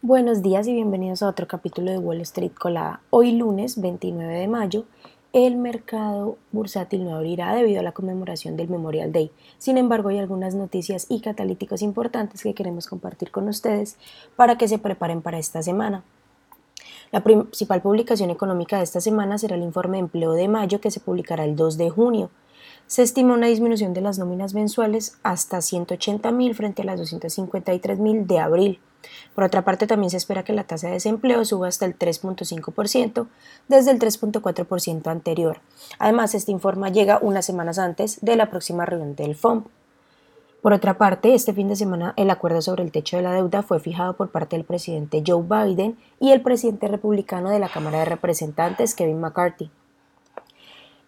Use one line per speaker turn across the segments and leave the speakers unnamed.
Buenos días y bienvenidos a otro capítulo de Wall Street Colada. Hoy lunes 29 de mayo, el mercado bursátil no abrirá debido a la conmemoración del Memorial Day. Sin embargo, hay algunas noticias y catalíticos importantes que queremos compartir con ustedes para que se preparen para esta semana. La principal publicación económica de esta semana será el informe de empleo de mayo que se publicará el 2 de junio se estima una disminución de las nóminas mensuales hasta 180.000 frente a las 253.000 de abril. Por otra parte, también se espera que la tasa de desempleo suba hasta el 3.5% desde el 3.4% anterior. Además, este informe llega unas semanas antes de la próxima reunión del FOMP. Por otra parte, este fin de semana el acuerdo sobre el techo de la deuda fue fijado por parte del presidente Joe Biden y el presidente republicano de la Cámara de Representantes, Kevin McCarthy.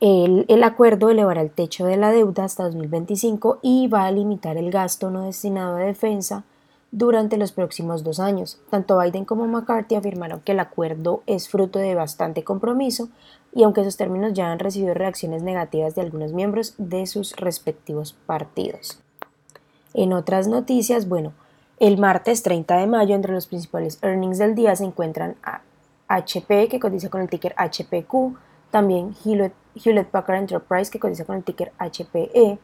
El, acuerdo elevará el techo de la deuda hasta 2025 y va a limitar el gasto no destinado a defensa durante los próximos dos años. Tanto Biden como McCarthy afirmaron que el acuerdo es fruto de bastante compromiso y aunque esos términos ya han recibido reacciones negativas de algunos miembros de sus respectivos partidos. En otras noticias, bueno, el martes 30 de mayo entre los principales earnings del día se encuentran a HP que cotiza con el ticker HPQ, también Hewlett, Packard Enterprise que cotiza con el ticker HPE,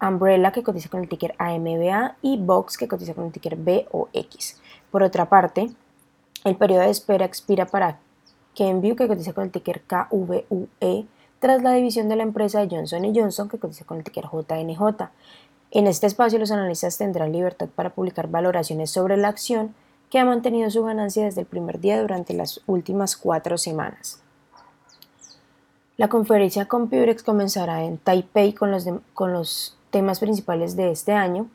Umbrella que cotiza con el ticker AMBA y Box que cotiza con el ticker BOX. Por otra parte, el periodo de espera expira para Kenvue que cotiza con el ticker KVUE tras la división de la empresa de Johnson Johnson que cotiza con el ticker JNJ. En este espacio los analistas tendrán libertad para publicar valoraciones sobre la acción que ha mantenido su ganancia desde el primer día durante las últimas cuatro semanas. La conferencia Computex comenzará en Taipei con los, con los temas principales de este año.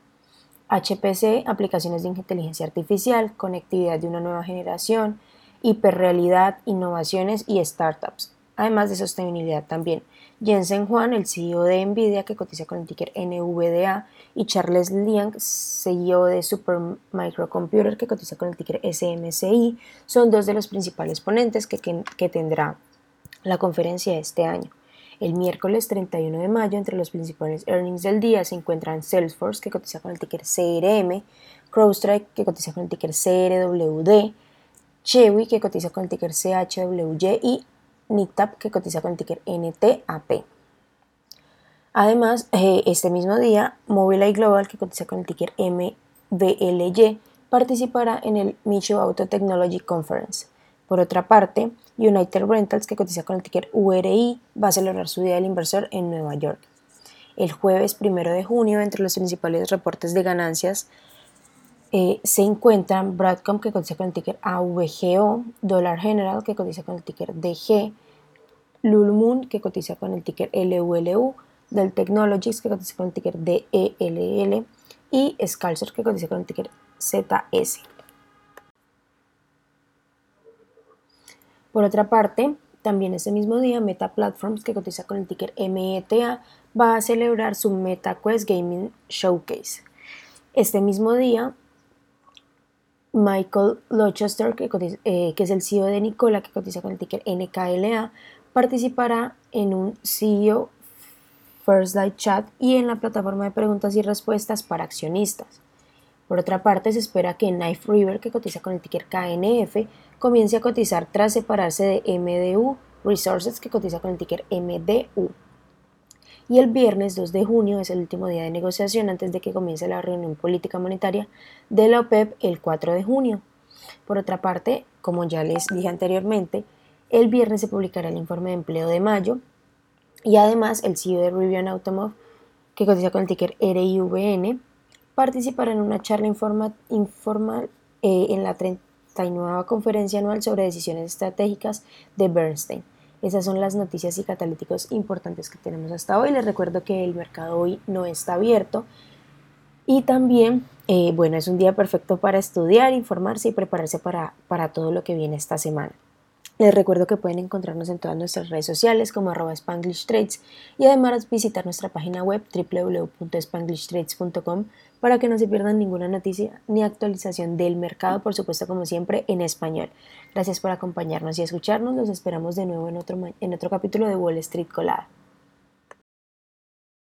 HPC, aplicaciones de inteligencia artificial, conectividad de una nueva generación, hiperrealidad, innovaciones y startups, además de sostenibilidad también. Jensen Juan, el CEO de Nvidia, que cotiza con el ticker NVDA, y Charles Liang, CEO de Supermicrocomputer, que cotiza con el ticker SMCI, son dos de los principales ponentes que, que tendrá la conferencia este año. El miércoles 31 de mayo, entre los principales earnings del día, se encuentran Salesforce, que cotiza con el ticker CRM, CrowdStrike, que cotiza con el ticker CRWD, Chewy, que cotiza con el ticker CHWY, y NITAP, que cotiza con el ticker NTAP. Además, eh, este mismo día, Mobileye Global, que cotiza con el ticker MBLY, participará en el Micho Auto Technology Conference. Por otra parte, United Rentals, que cotiza con el ticker URI, va a celebrar su Día del Inversor en Nueva York. El jueves 1 de junio, entre los principales reportes de ganancias, eh, se encuentran Broadcom, que cotiza con el ticker AVGO, Dollar General, que cotiza con el ticker DG, Lulmoon, que cotiza con el ticker LULU, Dell Technologies, que cotiza con el ticker DELL, y Scalcer, que cotiza con el ticker ZS. Por otra parte, también ese mismo día, Meta Platforms, que cotiza con el ticker META, va a celebrar su MetaQuest Gaming Showcase. Este mismo día, Michael Lochester, eh, que, es el CEO de Nicola, que cotiza con el ticker NKLA, participará en un CEO First Light Chat y en la plataforma de preguntas y respuestas para accionistas. Por otra parte, se espera que Knife River, que cotiza con el ticker KNF, comience a cotizar tras separarse de MDU Resources, que cotiza con el ticker MDU. Y el viernes 2 de junio es el último día de negociación antes de que comience la reunión política monetaria de la OPEP el 4 de junio. Por otra parte, como ya les dije anteriormente, el viernes se publicará el informe de empleo de mayo y además el CEO de Rivian Automotive, que cotiza con el ticker RIVN, participará en una charla informal eh, en la 39 conferencia anual sobre decisiones estratégicas de Bernstein. Esas son las noticias y catalíticos importantes que tenemos hasta hoy. Les recuerdo que el mercado hoy no está abierto y también, eh, bueno, es un día perfecto para estudiar, informarse y prepararse para, para todo lo que viene esta semana. Les recuerdo que pueden encontrarnos en todas nuestras redes sociales como arroba Spanglish Trades y además visitar nuestra página web www.spanglishtrades.com para que no se pierdan ninguna noticia ni actualización del mercado, por supuesto como siempre en español. Gracias por acompañarnos y escucharnos, los esperamos de nuevo en otro, en otro capítulo de Wall Street Colada.